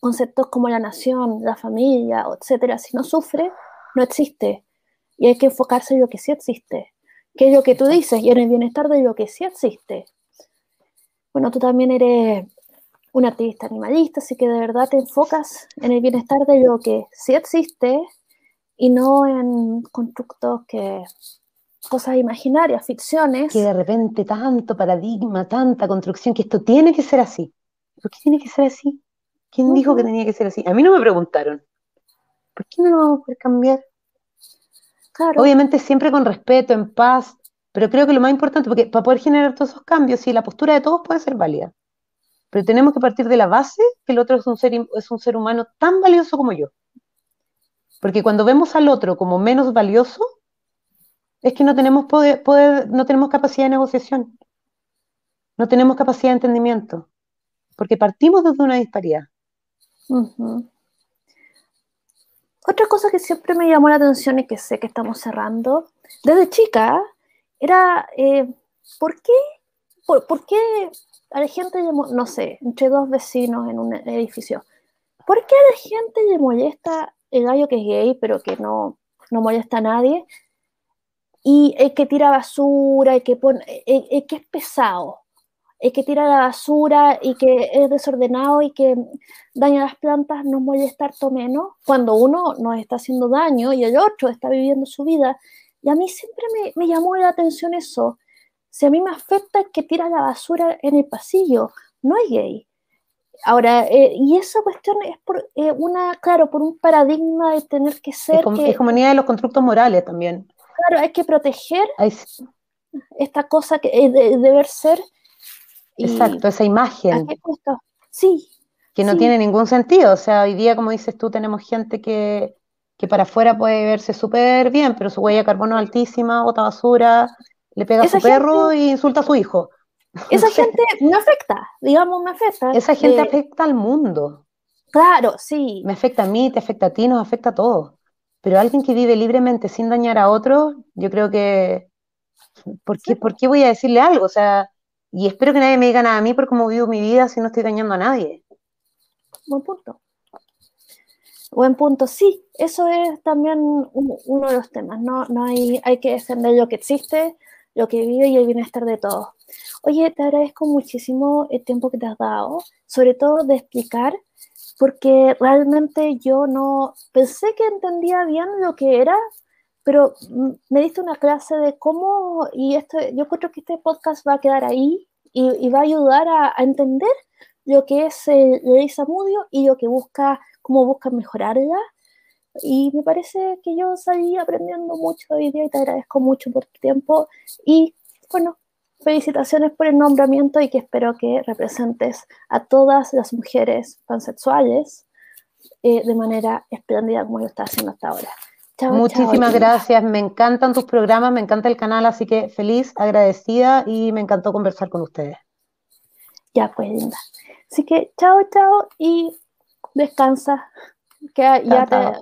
conceptos como la nación, la familia, etcétera, si no sufre, no existe. Y hay que enfocarse en lo que sí existe, que es lo que tú dices, y en el bienestar de lo que sí existe. Bueno, tú también eres un artista animalista, así que de verdad te enfocas en el bienestar de lo que sí existe y no en constructos que cosas imaginarias, ficciones. Que de repente tanto paradigma, tanta construcción, que esto tiene que ser así. ¿Por qué tiene que ser así? ¿Quién dijo que tenía que ser así? A mí no me preguntaron. ¿Por qué no lo vamos a poder cambiar? Obviamente siempre con respeto, en paz, pero creo que lo más importante, porque para poder generar todos esos cambios, sí, la postura de todos puede ser válida, pero tenemos que partir de la base que el otro es un ser, es un ser humano tan valioso como yo. Porque cuando vemos al otro como menos valioso, es que no tenemos, poder, no tenemos capacidad de negociación, no tenemos capacidad de entendimiento, porque partimos desde una disparidad. Otra cosa que siempre me llamó la atención y que sé que estamos cerrando, desde chica, era eh, ¿por qué? Por, qué a la gente, no sé, entre dos vecinos en un edificio, ¿por qué a la gente le molesta el gallo que es gay, pero que no, no molesta a nadie? Y el que tira basura, el que, pone, el que es pesado, el que tira la basura y que es desordenado y que daña las plantas nos molesta harto menos cuando uno nos está haciendo daño y el otro está viviendo su vida. Y a mí siempre me, llamó la atención eso. Si a mí me afecta que tira la basura en el pasillo, no es gay. Ahora, eh, y esa cuestión es por eh, una, claro, por un paradigma de tener que ser. Es como, de los constructos morales también. Claro, hay que proteger esta cosa que eh, de, deber ser Exacto, esa imagen. Sí. Que no tiene ningún sentido. O sea, hoy día, como dices tú, tenemos gente que, para afuera puede verse súper bien, pero su huella de carbono es altísima, bota basura, le pega a su perro e insulta a su hijo. Esa gente me afecta, digamos, me afecta. Esa gente afecta al mundo. Claro, sí. Me afecta a mí, te afecta a ti, nos afecta a todos. Pero alguien que vive libremente sin dañar a otro, yo creo que. ¿Por qué, ¿Por qué voy a decirle algo? O sea, y espero que nadie me diga nada a mí por cómo vivo mi vida si no estoy dañando a nadie. Buen punto. Buen punto, sí, eso es también uno de los temas, ¿no? no hay, hay que defender lo que existe, lo que vive y el bienestar de todos. Oye, te agradezco muchísimo el tiempo que te has dado, sobre todo de explicar, porque realmente yo no pensé que entendía bien lo que era, pero me diste una clase de cómo, y esto, yo creo que este podcast va a quedar ahí y, va a ayudar a, entender lo que es el, ley Samudio y lo que busca, cómo busca mejorarla. Y me parece que yo salí aprendiendo mucho hoy día y te agradezco mucho por tu tiempo. Y bueno, felicitaciones por el nombramiento y que espero que representes a todas las mujeres pansexuales eh, de manera espléndida como lo estás haciendo hasta ahora. Muchísimas gracias, me encantan tus programas, me encanta el canal, así que feliz, agradecida y me encantó conversar con ustedes. Ya, pues linda. Así que chao, chao y descansa, que ya te